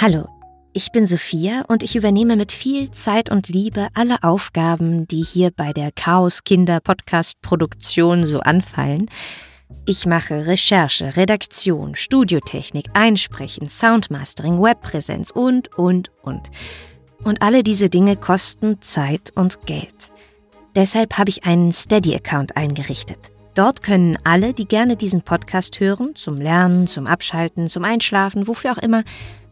Hallo, ich bin Sophia und ich übernehme mit viel Zeit und Liebe alle Aufgaben, die hier bei der Chaos Kinder Podcast Produktion so anfallen. Ich mache Recherche, Redaktion, Studiotechnik, Einsprechen, Soundmastering, Webpräsenz und, und, und. Und alle diese Dinge kosten Zeit und Geld. Deshalb habe ich einen Steady-Account eingerichtet. Dort können alle, die gerne diesen Podcast hören, zum Lernen, zum Abschalten, zum Einschlafen, wofür auch immer,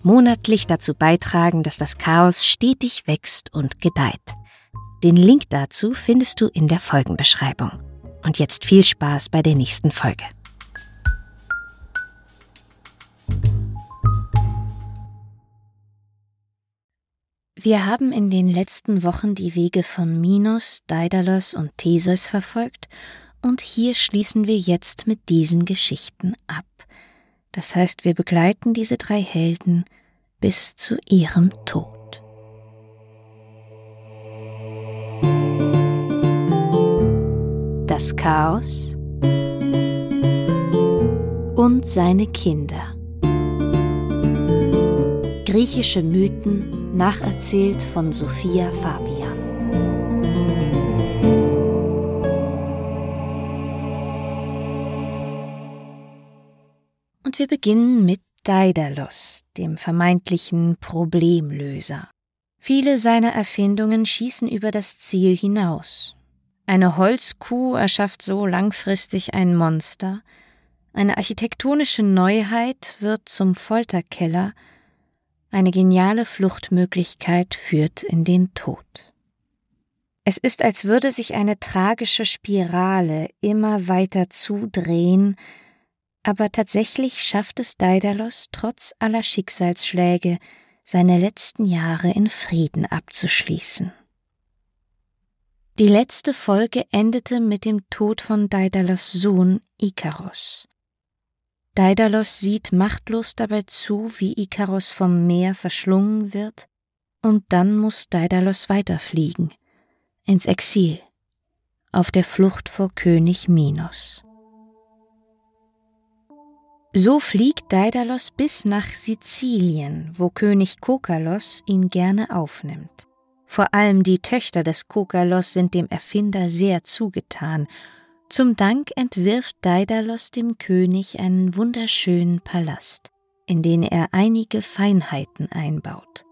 monatlich dazu beitragen, dass das Chaos stetig wächst und gedeiht. Den Link dazu findest du in der Folgenbeschreibung. Und jetzt viel Spaß bei der nächsten Folge. Wir haben in den letzten Wochen die Wege von Minos, Daedalus und Theseus verfolgt und hier schließen wir jetzt mit diesen Geschichten ab. Das heißt, wir begleiten diese drei Helden bis zu ihrem Tod. Das Chaos und seine Kinder. Griechische Mythen nacherzählt von Sophia Fabian. Und wir beginnen mit Daedalus, dem vermeintlichen Problemlöser. Viele seiner Erfindungen schießen über das Ziel hinaus. Eine Holzkuh erschafft so langfristig ein Monster, eine architektonische Neuheit wird zum Folterkeller, eine geniale Fluchtmöglichkeit führt in den Tod. Es ist, als würde sich eine tragische Spirale immer weiter zudrehen, aber tatsächlich schafft es Daedalus trotz aller Schicksalsschläge, seine letzten Jahre in Frieden abzuschließen. Die letzte Folge endete mit dem Tod von Daedalus Sohn Ikaros. Daedalus sieht machtlos dabei zu, wie Ikaros vom Meer verschlungen wird, und dann muss Daedalus weiterfliegen, ins Exil, auf der Flucht vor König Minos. So fliegt Daedalus bis nach Sizilien, wo König Kokalos ihn gerne aufnimmt. Vor allem die Töchter des Kokalos sind dem Erfinder sehr zugetan. Zum Dank entwirft Daedalus dem König einen wunderschönen Palast, in den er einige Feinheiten einbaut.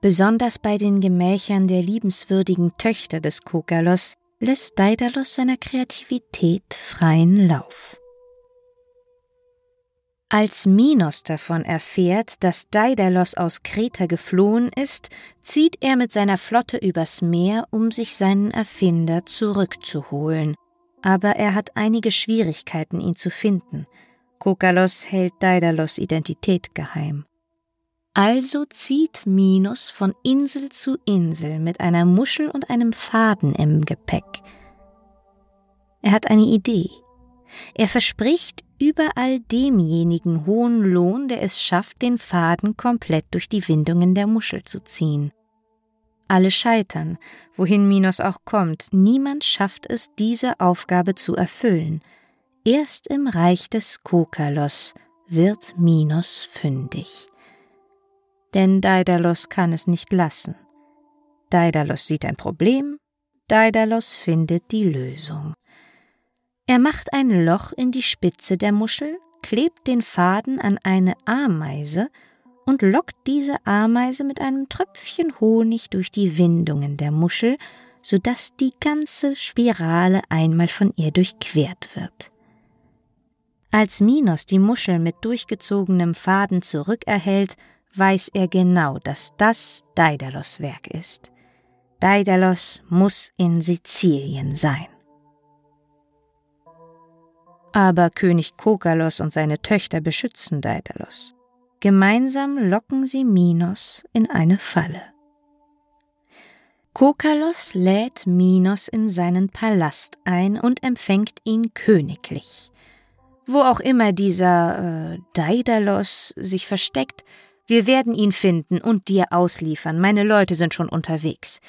Besonders bei den Gemächern der liebenswürdigen Töchter des Kokalos lässt Daedalus seiner Kreativität freien Lauf. Als Minos davon erfährt, dass Daedalus aus Kreta geflohen ist, zieht er mit seiner Flotte übers Meer, um sich seinen Erfinder zurückzuholen. Aber er hat einige Schwierigkeiten, ihn zu finden. Kokalos hält Daedalus Identität geheim. Also zieht Minos von Insel zu Insel mit einer Muschel und einem Faden im Gepäck. Er hat eine Idee. Er verspricht überall demjenigen hohen Lohn, der es schafft, den Faden komplett durch die Windungen der Muschel zu ziehen. Alle scheitern, wohin Minos auch kommt, niemand schafft es, diese Aufgabe zu erfüllen. Erst im Reich des Kokalos wird Minos fündig. Denn Daedalus kann es nicht lassen. Daedalus sieht ein Problem, Daedalus findet die Lösung. Er macht ein Loch in die Spitze der Muschel, klebt den Faden an eine Ameise und lockt diese Ameise mit einem Tröpfchen Honig durch die Windungen der Muschel, so dass die ganze Spirale einmal von ihr durchquert wird. Als Minos die Muschel mit durchgezogenem Faden zurückerhält, weiß er genau, dass das Daedalus Werk ist. Daedalus muss in Sizilien sein. Aber König Kokalos und seine Töchter beschützen Daedalus. Gemeinsam locken sie Minos in eine Falle. Kokalos lädt Minos in seinen Palast ein und empfängt ihn königlich. Wo auch immer dieser äh, Daedalus sich versteckt, wir werden ihn finden und dir ausliefern. Meine Leute sind schon unterwegs.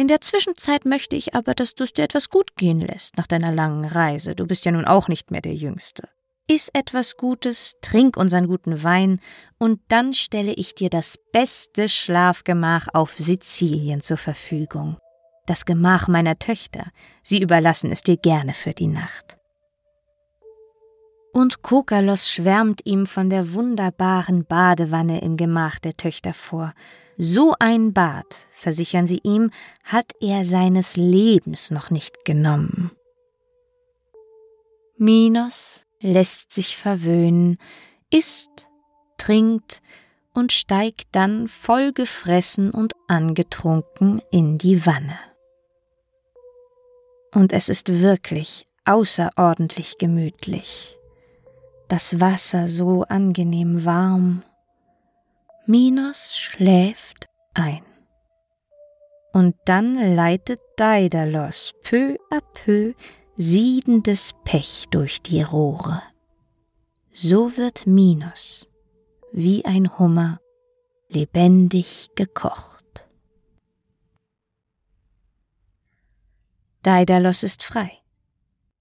In der Zwischenzeit möchte ich aber, dass du es dir etwas gut gehen lässt nach deiner langen Reise. Du bist ja nun auch nicht mehr der Jüngste. Iss etwas Gutes, trink unseren guten Wein, und dann stelle ich dir das beste Schlafgemach auf Sizilien zur Verfügung. Das Gemach meiner Töchter, sie überlassen es dir gerne für die Nacht. Und Kokalos schwärmt ihm von der wunderbaren Badewanne im Gemach der Töchter vor. So ein Bad, versichern sie ihm, hat er seines Lebens noch nicht genommen. Minos lässt sich verwöhnen, isst, trinkt und steigt dann vollgefressen und angetrunken in die Wanne. Und es ist wirklich außerordentlich gemütlich das Wasser so angenehm warm. Minos schläft ein. Und dann leitet Daedalus peu à peu siedendes Pech durch die Rohre. So wird Minos, wie ein Hummer, lebendig gekocht. Daedalus ist frei.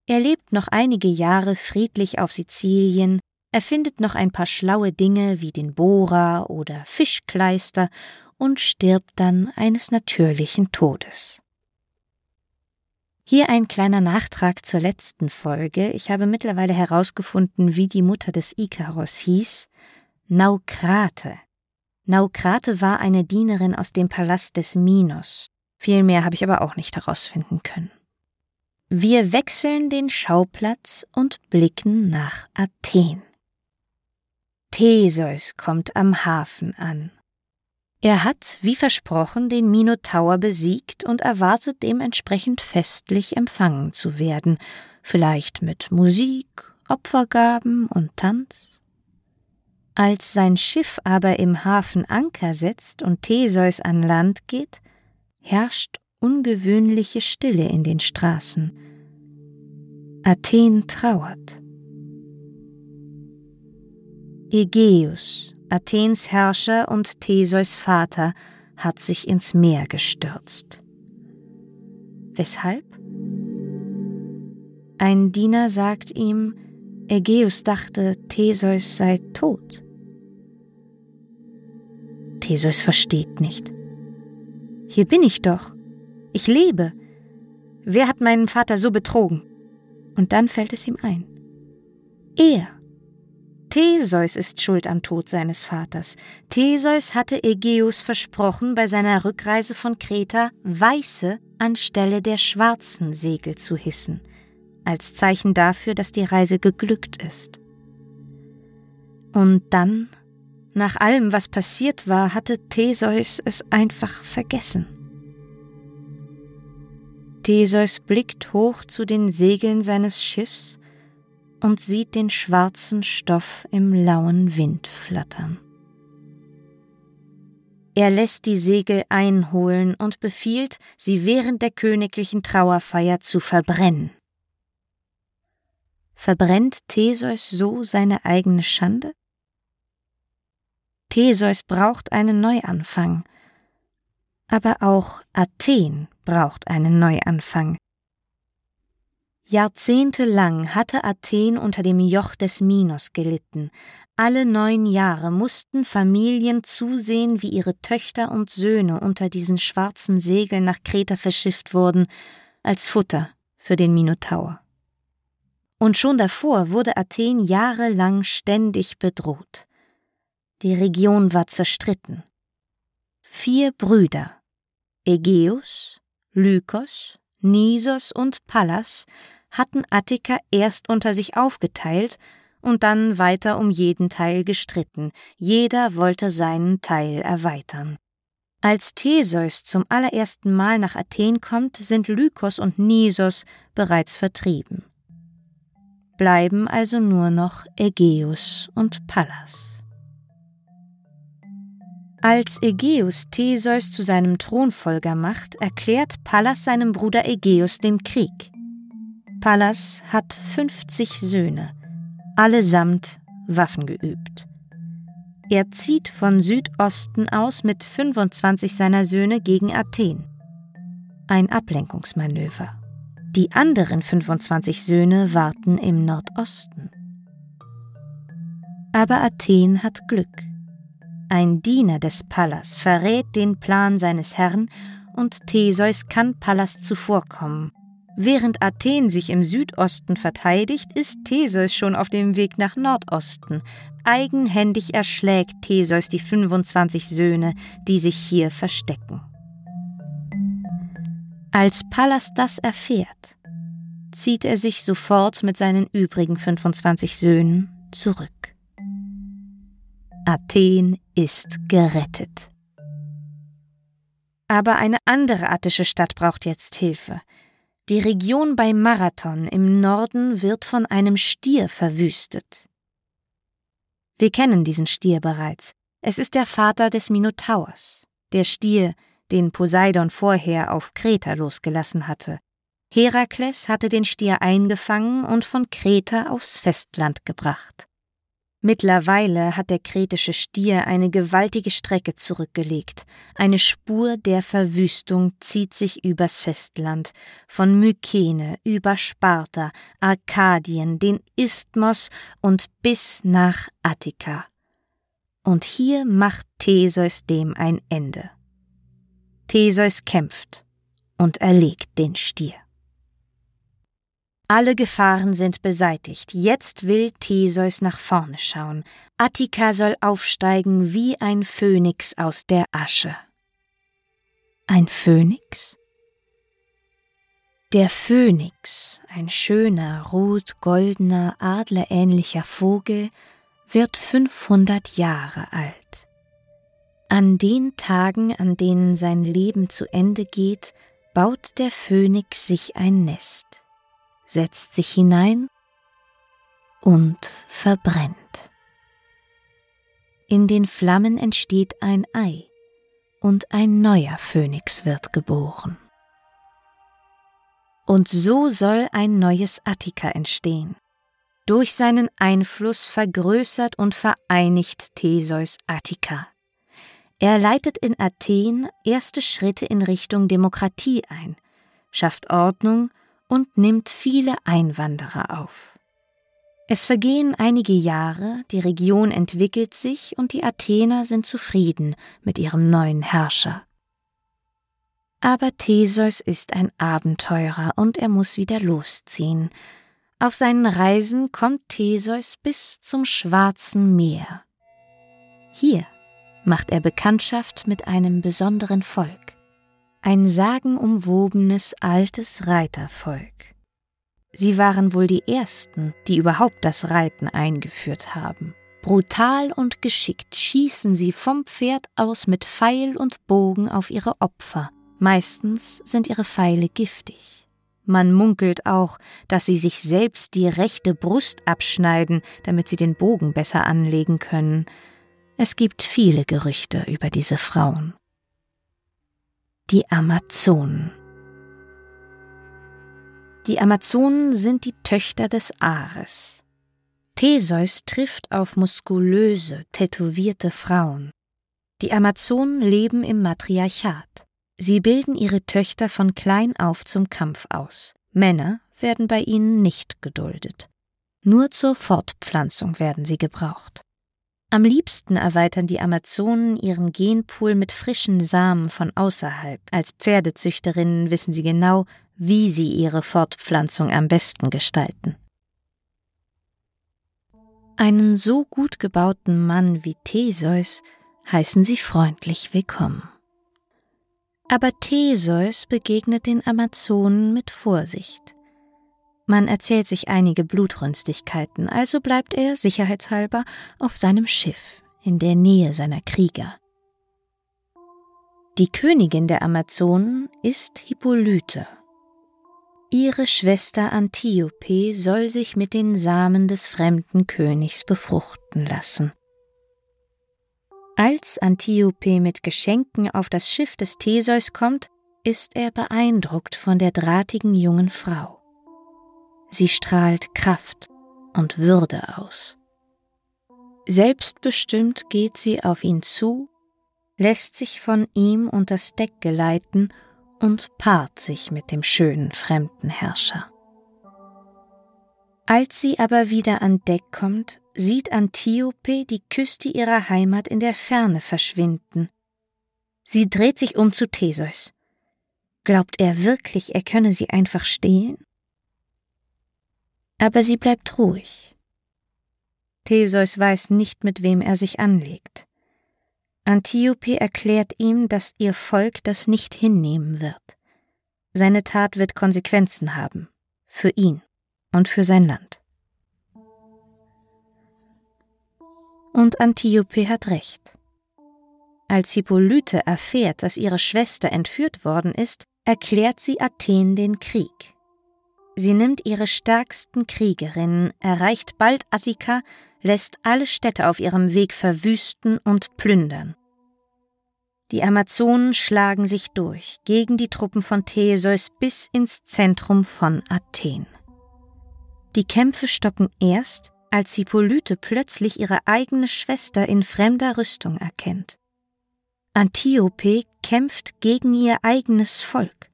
Er lebt noch einige Jahre friedlich auf Sizilien, erfindet noch ein paar schlaue Dinge wie den Bohrer oder Fischkleister und stirbt dann eines natürlichen Todes. Hier ein kleiner Nachtrag zur letzten Folge. Ich habe mittlerweile herausgefunden, wie die Mutter des Ikaros hieß. Naukrate. Naukrate war eine Dienerin aus dem Palast des Minos. Viel mehr habe ich aber auch nicht herausfinden können. Wir wechseln den Schauplatz und blicken nach Athen. Theseus kommt am Hafen an. Er hat, wie versprochen, den Minotaur besiegt und erwartet dementsprechend festlich empfangen zu werden, vielleicht mit Musik, Opfergaben und Tanz. Als sein Schiff aber im Hafen Anker setzt und Theseus an Land geht, herrscht ungewöhnliche Stille in den Straßen. Athen trauert. Ägeus, Athens Herrscher und Theseus Vater, hat sich ins Meer gestürzt. Weshalb? Ein Diener sagt ihm, Ägeus dachte, Theseus sei tot. Theseus versteht nicht. Hier bin ich doch. Ich lebe. Wer hat meinen Vater so betrogen? Und dann fällt es ihm ein. Er. Theseus ist schuld am Tod seines Vaters. Theseus hatte Ägeus versprochen, bei seiner Rückreise von Kreta weiße anstelle der schwarzen Segel zu hissen, als Zeichen dafür, dass die Reise geglückt ist. Und dann, nach allem, was passiert war, hatte Theseus es einfach vergessen. Theseus blickt hoch zu den Segeln seines Schiffs und sieht den schwarzen Stoff im lauen Wind flattern. Er lässt die Segel einholen und befiehlt, sie während der königlichen Trauerfeier zu verbrennen. Verbrennt Theseus so seine eigene Schande? Theseus braucht einen Neuanfang, aber auch Athen braucht einen Neuanfang. Jahrzehntelang hatte Athen unter dem Joch des Minos gelitten. Alle neun Jahre mussten Familien zusehen, wie ihre Töchter und Söhne unter diesen schwarzen Segeln nach Kreta verschifft wurden, als Futter für den Minotaur. Und schon davor wurde Athen jahrelang ständig bedroht. Die Region war zerstritten. Vier Brüder Ägeus, Lykos, Nisos und Pallas hatten Attika erst unter sich aufgeteilt und dann weiter um jeden Teil gestritten, jeder wollte seinen Teil erweitern. Als Theseus zum allerersten Mal nach Athen kommt, sind Lykos und Nisos bereits vertrieben. Bleiben also nur noch Ägeus und Pallas. Als Ägeus Theseus zu seinem Thronfolger macht, erklärt Pallas seinem Bruder Ägeus den Krieg. Pallas hat 50 Söhne, allesamt Waffen geübt. Er zieht von Südosten aus mit 25 seiner Söhne gegen Athen. Ein Ablenkungsmanöver. Die anderen 25 Söhne warten im Nordosten. Aber Athen hat Glück. Ein Diener des Pallas verrät den Plan seines Herrn und Theseus kann Pallas zuvorkommen. Während Athen sich im Südosten verteidigt, ist Theseus schon auf dem Weg nach Nordosten. Eigenhändig erschlägt Theseus die 25 Söhne, die sich hier verstecken. Als Pallas das erfährt, zieht er sich sofort mit seinen übrigen 25 Söhnen zurück. Athen ist gerettet. Aber eine andere attische Stadt braucht jetzt Hilfe. Die Region bei Marathon im Norden wird von einem Stier verwüstet. Wir kennen diesen Stier bereits. Es ist der Vater des Minotaurs, der Stier, den Poseidon vorher auf Kreta losgelassen hatte. Herakles hatte den Stier eingefangen und von Kreta aufs Festland gebracht. Mittlerweile hat der kretische Stier eine gewaltige Strecke zurückgelegt. Eine Spur der Verwüstung zieht sich übers Festland, von Mykene über Sparta, Arkadien, den Isthmos und bis nach Attika. Und hier macht Theseus dem ein Ende. Theseus kämpft und erlegt den Stier. Alle Gefahren sind beseitigt. Jetzt will Theseus nach vorne schauen. Attika soll aufsteigen wie ein Phönix aus der Asche. Ein Phönix? Der Phönix, ein schöner, rot-goldener, adlerähnlicher Vogel, wird 500 Jahre alt. An den Tagen, an denen sein Leben zu Ende geht, baut der Phönix sich ein Nest setzt sich hinein und verbrennt. In den Flammen entsteht ein Ei und ein neuer Phönix wird geboren. Und so soll ein neues Attika entstehen. Durch seinen Einfluss vergrößert und vereinigt Theseus Attika. Er leitet in Athen erste Schritte in Richtung Demokratie ein, schafft Ordnung und nimmt viele Einwanderer auf. Es vergehen einige Jahre, die Region entwickelt sich und die Athener sind zufrieden mit ihrem neuen Herrscher. Aber Theseus ist ein Abenteurer und er muss wieder losziehen. Auf seinen Reisen kommt Theseus bis zum Schwarzen Meer. Hier macht er Bekanntschaft mit einem besonderen Volk ein sagenumwobenes altes Reitervolk. Sie waren wohl die ersten, die überhaupt das Reiten eingeführt haben. Brutal und geschickt schießen sie vom Pferd aus mit Pfeil und Bogen auf ihre Opfer. Meistens sind ihre Pfeile giftig. Man munkelt auch, dass sie sich selbst die rechte Brust abschneiden, damit sie den Bogen besser anlegen können. Es gibt viele Gerüchte über diese Frauen die Amazonen. Die Amazonen sind die Töchter des Ares. Theseus trifft auf muskulöse, tätowierte Frauen. Die Amazonen leben im Matriarchat. Sie bilden ihre Töchter von klein auf zum Kampf aus. Männer werden bei ihnen nicht geduldet. Nur zur Fortpflanzung werden sie gebraucht. Am liebsten erweitern die Amazonen ihren Genpool mit frischen Samen von außerhalb. Als Pferdezüchterinnen wissen sie genau, wie sie ihre Fortpflanzung am besten gestalten. Einen so gut gebauten Mann wie Theseus heißen sie freundlich willkommen. Aber Theseus begegnet den Amazonen mit Vorsicht. Man erzählt sich einige Blutrünstigkeiten, also bleibt er sicherheitshalber auf seinem Schiff in der Nähe seiner Krieger. Die Königin der Amazonen ist Hippolyte. Ihre Schwester Antiope soll sich mit den Samen des fremden Königs befruchten lassen. Als Antiope mit Geschenken auf das Schiff des Theseus kommt, ist er beeindruckt von der drahtigen jungen Frau. Sie strahlt Kraft und Würde aus. Selbstbestimmt geht sie auf ihn zu, lässt sich von ihm unters Deck geleiten und paart sich mit dem schönen fremden Herrscher. Als sie aber wieder an Deck kommt, sieht Antiope die Küste ihrer Heimat in der Ferne verschwinden. Sie dreht sich um zu Theseus. Glaubt er wirklich, er könne sie einfach stehlen? Aber sie bleibt ruhig. Theseus weiß nicht, mit wem er sich anlegt. Antiope erklärt ihm, dass ihr Volk das nicht hinnehmen wird. Seine Tat wird Konsequenzen haben, für ihn und für sein Land. Und Antiope hat recht. Als Hippolyte erfährt, dass ihre Schwester entführt worden ist, erklärt sie Athen den Krieg. Sie nimmt ihre stärksten Kriegerinnen, erreicht bald Attika, lässt alle Städte auf ihrem Weg verwüsten und plündern. Die Amazonen schlagen sich durch gegen die Truppen von Theseus bis ins Zentrum von Athen. Die Kämpfe stocken erst, als Hippolyte plötzlich ihre eigene Schwester in fremder Rüstung erkennt. Antiope kämpft gegen ihr eigenes Volk.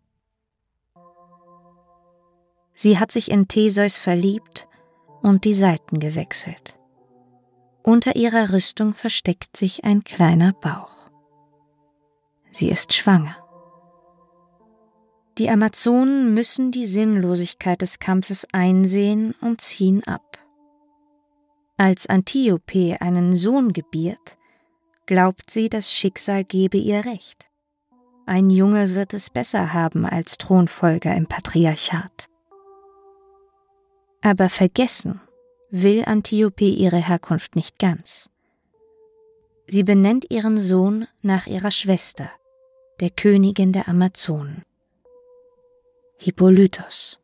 Sie hat sich in Theseus verliebt und die Seiten gewechselt. Unter ihrer Rüstung versteckt sich ein kleiner Bauch. Sie ist schwanger. Die Amazonen müssen die Sinnlosigkeit des Kampfes einsehen und ziehen ab. Als Antiope einen Sohn gebiert, glaubt sie, das Schicksal gebe ihr Recht. Ein Junge wird es besser haben als Thronfolger im Patriarchat. Aber vergessen will Antiope ihre Herkunft nicht ganz. Sie benennt ihren Sohn nach ihrer Schwester, der Königin der Amazonen, Hippolytos.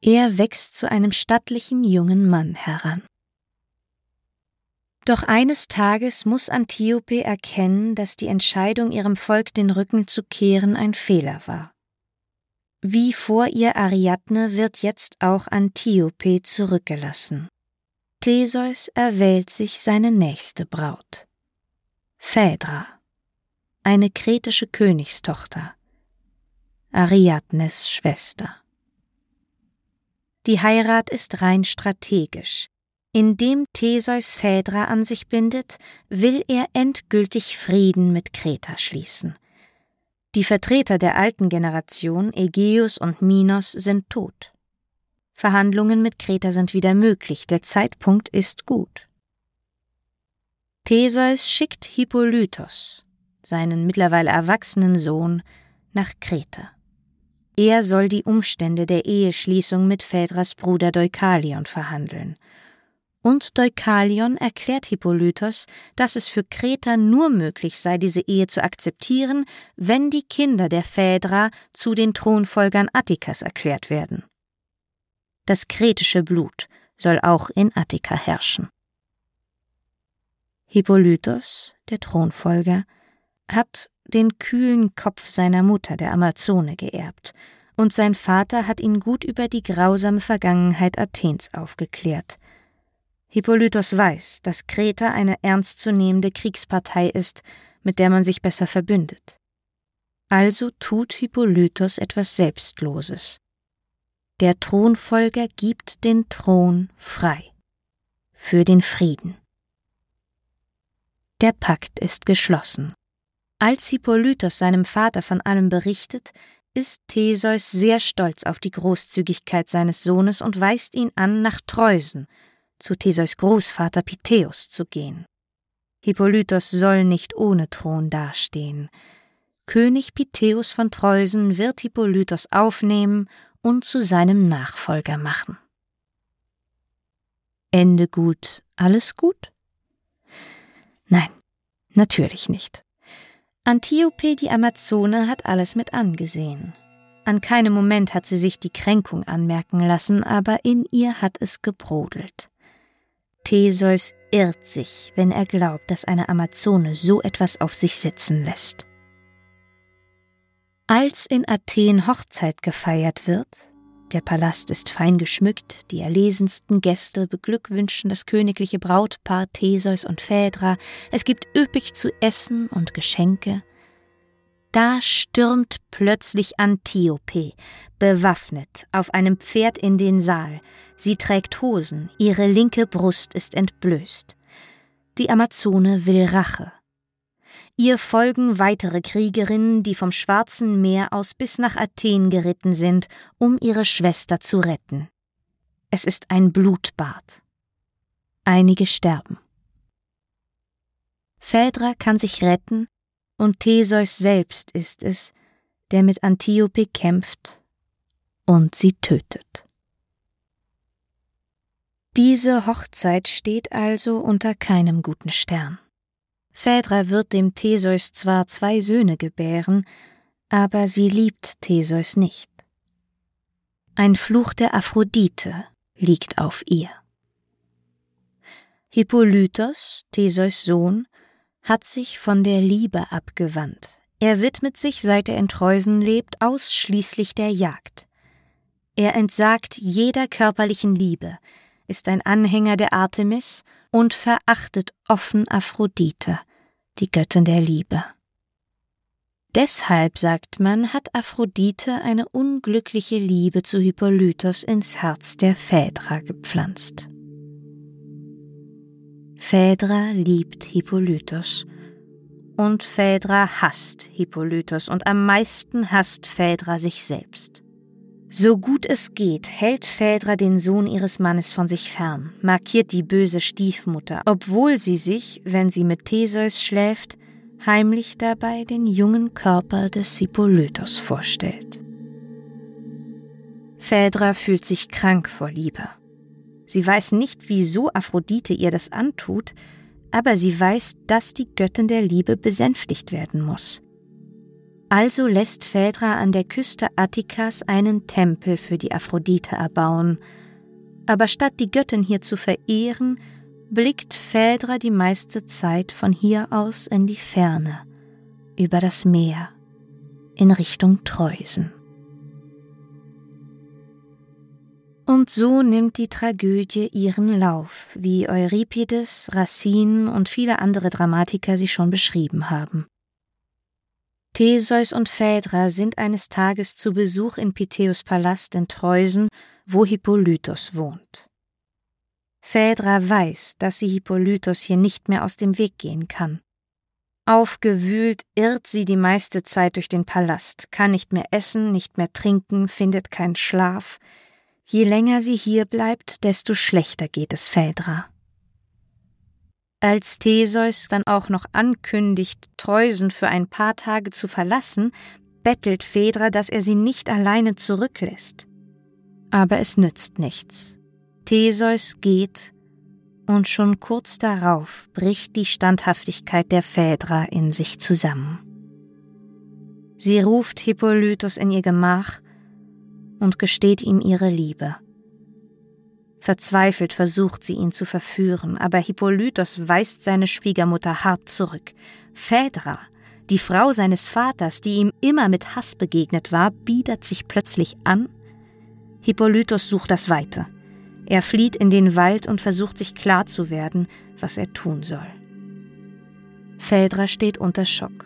Er wächst zu einem stattlichen jungen Mann heran. Doch eines Tages muss Antiope erkennen, dass die Entscheidung, ihrem Volk den Rücken zu kehren, ein Fehler war. Wie vor ihr Ariadne wird jetzt auch Antiope zurückgelassen. Theseus erwählt sich seine nächste Braut. Phaedra, eine kretische Königstochter, Ariadnes Schwester. Die Heirat ist rein strategisch. Indem Theseus Phaedra an sich bindet, will er endgültig Frieden mit Kreta schließen. Die Vertreter der alten Generation, Ägeus und Minos, sind tot. Verhandlungen mit Kreta sind wieder möglich, der Zeitpunkt ist gut. Theseus schickt Hippolytos, seinen mittlerweile erwachsenen Sohn, nach Kreta. Er soll die Umstände der Eheschließung mit Phaedras Bruder Deukalion verhandeln. Und Deukalion erklärt Hippolytos, dass es für Kreta nur möglich sei, diese Ehe zu akzeptieren, wenn die Kinder der Phaedra zu den Thronfolgern Attikas erklärt werden. Das kretische Blut soll auch in Attika herrschen. Hippolytos, der Thronfolger, hat den kühlen Kopf seiner Mutter, der Amazone, geerbt, und sein Vater hat ihn gut über die grausame Vergangenheit Athens aufgeklärt. Hippolytos weiß, dass Kreta eine ernstzunehmende Kriegspartei ist, mit der man sich besser verbündet. Also tut Hippolytos etwas Selbstloses. Der Thronfolger gibt den Thron frei. Für den Frieden. Der Pakt ist geschlossen. Als Hippolytos seinem Vater von allem berichtet, ist Theseus sehr stolz auf die Großzügigkeit seines Sohnes und weist ihn an, nach Treusen, zu Theseus Großvater Pitheus zu gehen. Hippolytos soll nicht ohne Thron dastehen. König Pitheus von Treusen wird Hippolytos aufnehmen und zu seinem Nachfolger machen. Ende gut, alles gut? Nein, natürlich nicht. Antiope die Amazone hat alles mit angesehen. An keinem Moment hat sie sich die Kränkung anmerken lassen, aber in ihr hat es gebrodelt. Theseus irrt sich, wenn er glaubt, dass eine Amazone so etwas auf sich sitzen lässt. Als in Athen Hochzeit gefeiert wird, der Palast ist fein geschmückt, die erlesensten Gäste beglückwünschen das königliche Brautpaar Theseus und Phaedra, es gibt üppig zu essen und Geschenke. Da stürmt plötzlich Antiope, bewaffnet, auf einem Pferd in den Saal. Sie trägt Hosen, ihre linke Brust ist entblößt. Die Amazone will Rache. Ihr folgen weitere Kriegerinnen, die vom Schwarzen Meer aus bis nach Athen geritten sind, um ihre Schwester zu retten. Es ist ein Blutbad. Einige sterben. Phaedra kann sich retten, und Theseus selbst ist es, der mit Antiope kämpft und sie tötet. Diese Hochzeit steht also unter keinem guten Stern. Phaedra wird dem Theseus zwar zwei Söhne gebären, aber sie liebt Theseus nicht. Ein Fluch der Aphrodite liegt auf ihr. Hippolytos, Theseus Sohn, hat sich von der Liebe abgewandt. Er widmet sich, seit er in Treusen lebt, ausschließlich der Jagd. Er entsagt jeder körperlichen Liebe, ist ein Anhänger der Artemis und verachtet offen Aphrodite, die Göttin der Liebe. Deshalb, sagt man, hat Aphrodite eine unglückliche Liebe zu Hippolytos ins Herz der Phaedra gepflanzt. Phaedra liebt Hippolytos und Phaedra hasst Hippolytos und am meisten hasst Phaedra sich selbst. So gut es geht, hält Phaedra den Sohn ihres Mannes von sich fern, markiert die böse Stiefmutter, obwohl sie sich, wenn sie mit Theseus schläft, heimlich dabei den jungen Körper des Hippolytos vorstellt. Phaedra fühlt sich krank vor Liebe. Sie weiß nicht, wieso Aphrodite ihr das antut, aber sie weiß, dass die Göttin der Liebe besänftigt werden muss. Also lässt Phaedra an der Küste Attikas einen Tempel für die Aphrodite erbauen, aber statt die Göttin hier zu verehren, blickt Phaedra die meiste Zeit von hier aus in die Ferne, über das Meer, in Richtung Treusen. Und so nimmt die Tragödie ihren Lauf, wie Euripides, Racine und viele andere Dramatiker sie schon beschrieben haben. Theseus und Phaedra sind eines Tages zu Besuch in Pytheus Palast in Treusen, wo Hippolytos wohnt. Phaedra weiß, dass sie Hippolytos hier nicht mehr aus dem Weg gehen kann. Aufgewühlt irrt sie die meiste Zeit durch den Palast, kann nicht mehr essen, nicht mehr trinken, findet keinen Schlaf, Je länger sie hier bleibt, desto schlechter geht es Phaedra. Als Theseus dann auch noch ankündigt, Treusen für ein paar Tage zu verlassen, bettelt Phaedra, dass er sie nicht alleine zurücklässt. Aber es nützt nichts. Theseus geht, und schon kurz darauf bricht die Standhaftigkeit der Phaedra in sich zusammen. Sie ruft Hippolytus in ihr Gemach und gesteht ihm ihre Liebe. Verzweifelt versucht sie ihn zu verführen, aber Hippolytos weist seine Schwiegermutter hart zurück. Phaedra, die Frau seines Vaters, die ihm immer mit Hass begegnet war, biedert sich plötzlich an. Hippolytos sucht das Weite. Er flieht in den Wald und versucht sich klar zu werden, was er tun soll. Phaedra steht unter Schock.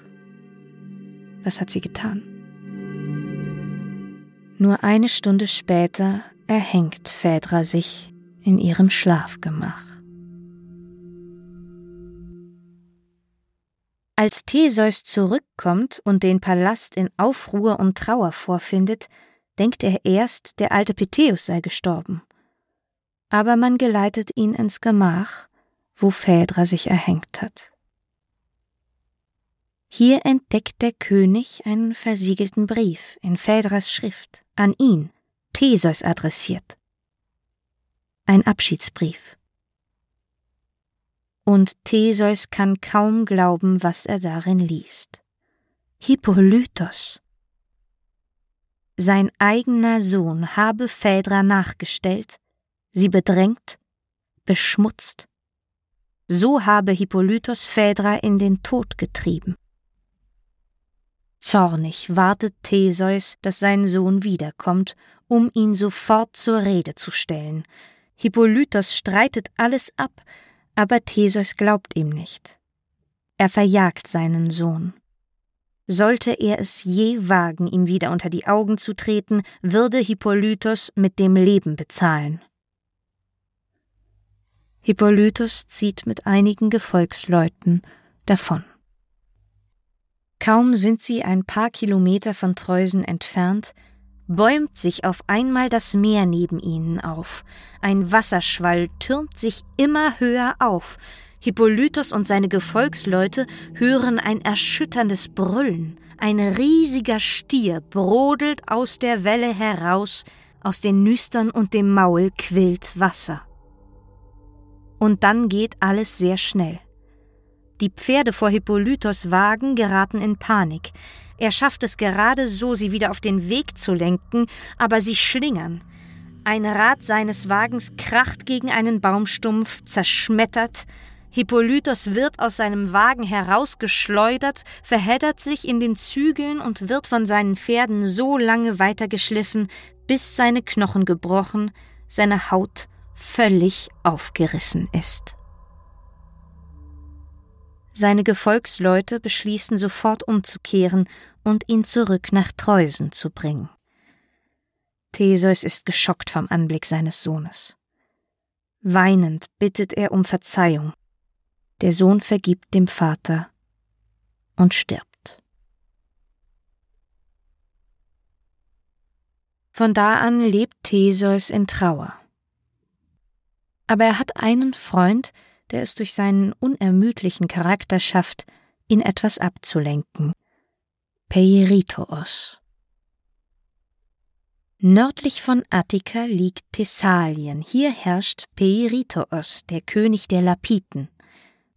Was hat sie getan? Nur eine Stunde später erhängt Phaedra sich in ihrem Schlafgemach. Als Theseus zurückkommt und den Palast in Aufruhr und Trauer vorfindet, denkt er erst, der alte Peteus sei gestorben. Aber man geleitet ihn ins Gemach, wo Phaedra sich erhängt hat. Hier entdeckt der König einen versiegelten Brief in Phaedras Schrift, an ihn, Theseus adressiert. Ein Abschiedsbrief. Und Theseus kann kaum glauben, was er darin liest. Hippolytos. Sein eigener Sohn habe Phaedra nachgestellt, sie bedrängt, beschmutzt. So habe Hippolytos Phaedra in den Tod getrieben. Zornig wartet Theseus, dass sein Sohn wiederkommt, um ihn sofort zur Rede zu stellen. Hippolytos streitet alles ab, aber Theseus glaubt ihm nicht. Er verjagt seinen Sohn. Sollte er es je wagen, ihm wieder unter die Augen zu treten, würde Hippolytos mit dem Leben bezahlen. Hippolytos zieht mit einigen Gefolgsleuten davon. Kaum sind sie ein paar Kilometer von Treusen entfernt, bäumt sich auf einmal das Meer neben ihnen auf. Ein Wasserschwall türmt sich immer höher auf. Hippolytos und seine Gefolgsleute hören ein erschütterndes Brüllen. Ein riesiger Stier brodelt aus der Welle heraus, aus den Nüstern und dem Maul quillt Wasser. Und dann geht alles sehr schnell. Die Pferde vor Hippolytos Wagen geraten in Panik. Er schafft es gerade so, sie wieder auf den Weg zu lenken, aber sie schlingern. Ein Rad seines Wagens kracht gegen einen Baumstumpf, zerschmettert. Hippolytos wird aus seinem Wagen herausgeschleudert, verheddert sich in den Zügeln und wird von seinen Pferden so lange weitergeschliffen, bis seine Knochen gebrochen, seine Haut völlig aufgerissen ist. Seine Gefolgsleute beschließen sofort umzukehren und ihn zurück nach Treusen zu bringen. Theseus ist geschockt vom Anblick seines Sohnes. Weinend bittet er um Verzeihung. Der Sohn vergibt dem Vater und stirbt. Von da an lebt Theseus in Trauer. Aber er hat einen Freund, der es durch seinen unermüdlichen Charakter schafft, ihn etwas abzulenken. Peirithos. Nördlich von Attika liegt Thessalien. Hier herrscht Peirithos, der König der Lapiten.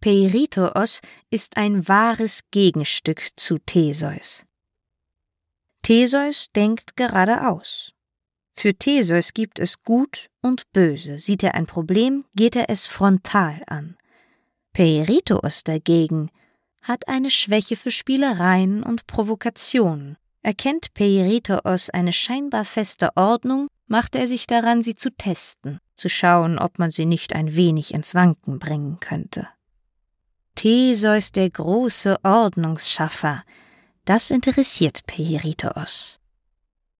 Peirithos ist ein wahres Gegenstück zu Theseus. Theseus denkt geradeaus. Für Theseus gibt es Gut und Böse. Sieht er ein Problem, geht er es frontal an. Peiritos dagegen hat eine Schwäche für Spielereien und Provokationen. Erkennt Peiritos eine scheinbar feste Ordnung, macht er sich daran, sie zu testen, zu schauen, ob man sie nicht ein wenig ins Wanken bringen könnte. Theseus der große Ordnungsschaffer, das interessiert Peiritos.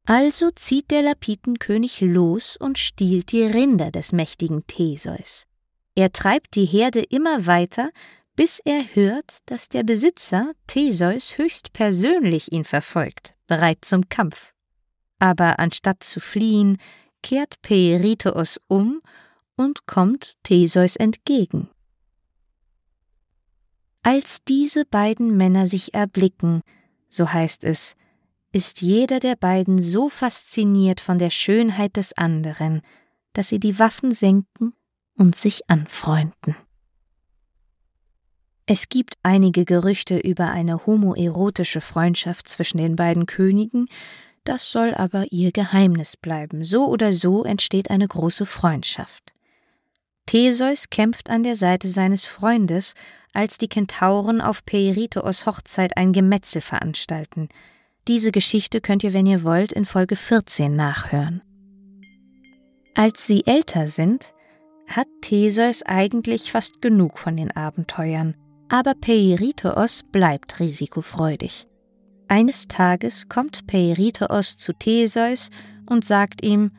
Also zieht der Lapitenkönig los und stiehlt die Rinder des mächtigen Theseus. Er treibt die Herde immer weiter, bis er hört, dass der Besitzer Theseus höchst persönlich ihn verfolgt, bereit zum Kampf. Aber anstatt zu fliehen, kehrt Peirithos um und kommt Theseus entgegen. Als diese beiden Männer sich erblicken, so heißt es, ist jeder der beiden so fasziniert von der Schönheit des anderen, dass sie die Waffen senken und sich anfreunden. Es gibt einige Gerüchte über eine homoerotische Freundschaft zwischen den beiden Königen, das soll aber ihr Geheimnis bleiben. So oder so entsteht eine große Freundschaft. Theseus kämpft an der Seite seines Freundes, als die Kentauren auf Peirithos Hochzeit ein Gemetzel veranstalten. Diese Geschichte könnt ihr, wenn ihr wollt, in Folge 14 nachhören. Als sie älter sind, hat Theseus eigentlich fast genug von den Abenteuern, aber Peirithos bleibt risikofreudig. Eines Tages kommt Peirithos zu Theseus und sagt ihm: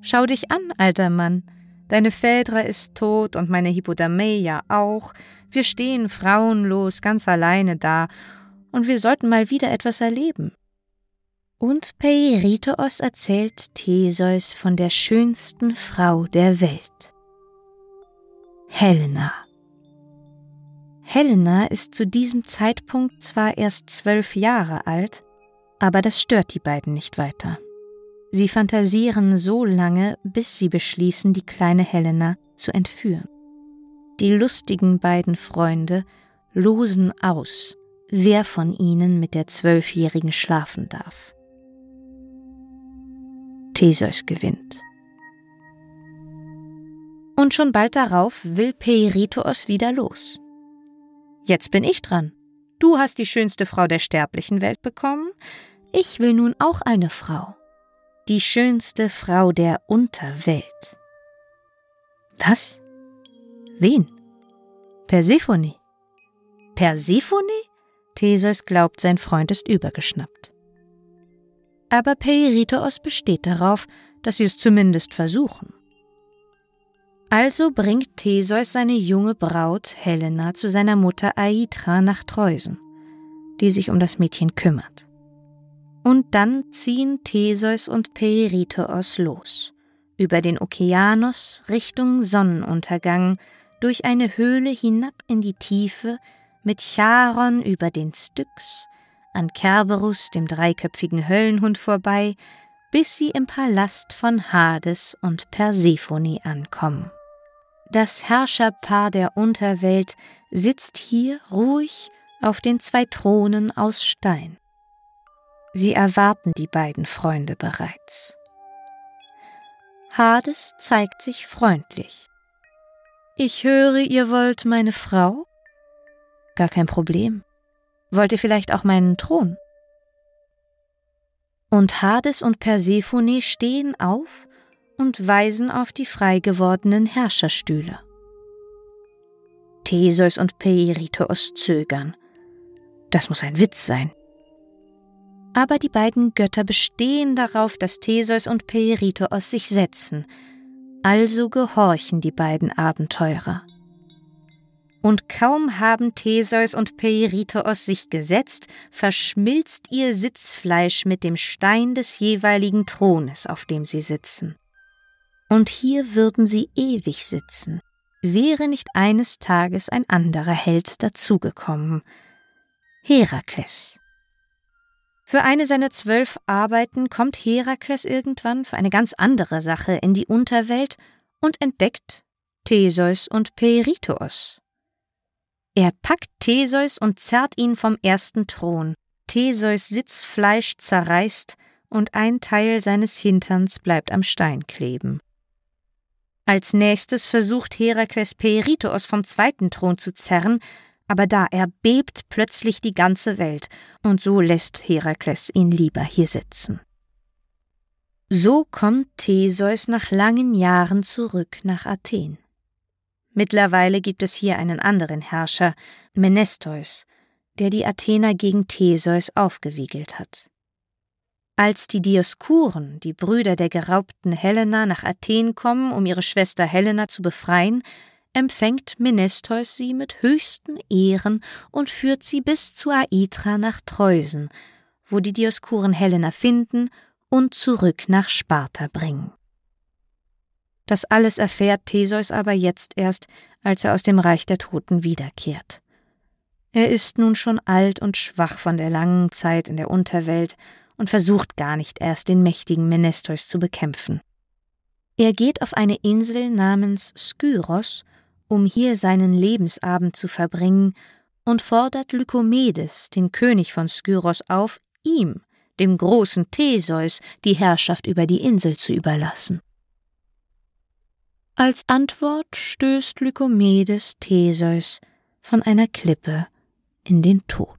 Schau dich an, alter Mann. Deine Phaedra ist tot und meine Hippodameia auch. Wir stehen frauenlos ganz alleine da und wir sollten mal wieder etwas erleben. Und Peirithos erzählt Theseus von der schönsten Frau der Welt. Helena. Helena ist zu diesem Zeitpunkt zwar erst zwölf Jahre alt, aber das stört die beiden nicht weiter. Sie fantasieren so lange, bis sie beschließen, die kleine Helena zu entführen. Die lustigen beiden Freunde losen aus, wer von ihnen mit der Zwölfjährigen schlafen darf. Theseus gewinnt. Und schon bald darauf will Peirithos wieder los. Jetzt bin ich dran. Du hast die schönste Frau der sterblichen Welt bekommen. Ich will nun auch eine Frau. Die schönste Frau der Unterwelt. Was? Wen? Persephone. Persephone? Theseus glaubt, sein Freund ist übergeschnappt. Aber Peirithos besteht darauf, dass sie es zumindest versuchen. Also bringt Theseus seine junge Braut Helena zu seiner Mutter Aitra nach Treusen, die sich um das Mädchen kümmert. Und dann ziehen Theseus und Peirithos los, über den Okeanos Richtung Sonnenuntergang, durch eine Höhle hinab in die Tiefe, mit Charon über den Styx, an Kerberus, dem dreiköpfigen Höllenhund, vorbei, bis sie im Palast von Hades und Persephone ankommen. Das Herrscherpaar der Unterwelt sitzt hier ruhig auf den zwei Thronen aus Stein. Sie erwarten die beiden Freunde bereits. Hades zeigt sich freundlich. Ich höre, ihr wollt meine Frau? Gar kein Problem. Wollt ihr vielleicht auch meinen Thron? Und Hades und Persephone stehen auf und weisen auf die frei gewordenen Herrscherstühle. Theseus und Peirithos zögern. Das muss ein Witz sein. Aber die beiden Götter bestehen darauf, dass Theseus und Peirithos sich setzen, also gehorchen die beiden Abenteurer. Und kaum haben Theseus und Peirithos sich gesetzt, verschmilzt ihr Sitzfleisch mit dem Stein des jeweiligen Thrones, auf dem sie sitzen. Und hier würden sie ewig sitzen, wäre nicht eines Tages ein anderer Held dazugekommen, Herakles. Für eine seiner zwölf Arbeiten kommt Herakles irgendwann für eine ganz andere Sache in die Unterwelt und entdeckt Theseus und Peirithos. Er packt Theseus und zerrt ihn vom ersten Thron. Theseus Sitzfleisch zerreißt und ein Teil seines Hinterns bleibt am Stein kleben. Als nächstes versucht Herakles Peirithos vom zweiten Thron zu zerren, aber da erbebt plötzlich die ganze Welt, und so lässt Herakles ihn lieber hier sitzen. So kommt Theseus nach langen Jahren zurück nach Athen. Mittlerweile gibt es hier einen anderen Herrscher, Menestheus, der die Athener gegen Theseus aufgewiegelt hat. Als die Dioskuren, die Brüder der geraubten Helena, nach Athen kommen, um ihre Schwester Helena zu befreien, empfängt Menestheus sie mit höchsten Ehren und führt sie bis zu Aitra nach Treusen, wo die Dioskuren Helena finden und zurück nach Sparta bringen. Das alles erfährt Theseus aber jetzt erst, als er aus dem Reich der Toten wiederkehrt. Er ist nun schon alt und schwach von der langen Zeit in der Unterwelt und versucht gar nicht erst den mächtigen Menestheus zu bekämpfen. Er geht auf eine Insel namens Skyros um hier seinen Lebensabend zu verbringen, und fordert Lykomedes, den König von Skyros, auf, ihm, dem großen Theseus, die Herrschaft über die Insel zu überlassen. Als Antwort stößt Lykomedes Theseus von einer Klippe in den Tod.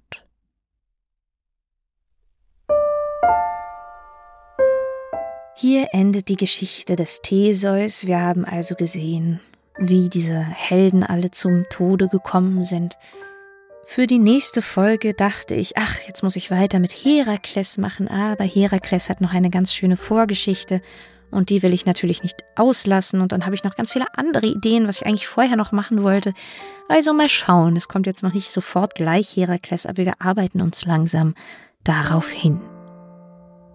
Hier endet die Geschichte des Theseus. Wir haben also gesehen, wie diese Helden alle zum Tode gekommen sind. Für die nächste Folge dachte ich, ach, jetzt muss ich weiter mit Herakles machen, aber Herakles hat noch eine ganz schöne Vorgeschichte und die will ich natürlich nicht auslassen und dann habe ich noch ganz viele andere Ideen, was ich eigentlich vorher noch machen wollte. Also mal schauen, es kommt jetzt noch nicht sofort gleich Herakles, aber wir arbeiten uns langsam darauf hin.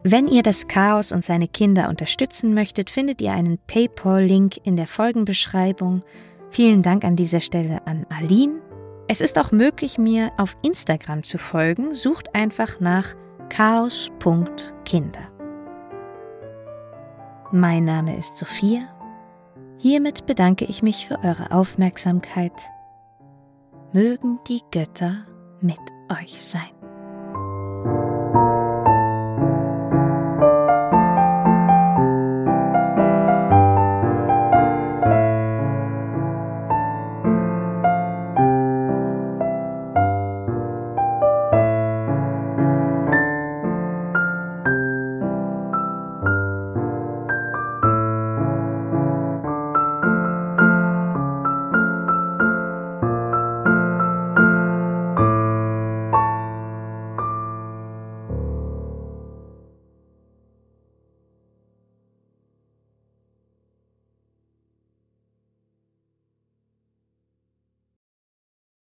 Wenn ihr das Chaos und seine Kinder unterstützen möchtet, findet ihr einen PayPal-Link in der Folgenbeschreibung. Vielen Dank an dieser Stelle an Aline. Es ist auch möglich, mir auf Instagram zu folgen. Sucht einfach nach chaos.kinder. Mein Name ist Sophia. Hiermit bedanke ich mich für eure Aufmerksamkeit. Mögen die Götter mit euch sein.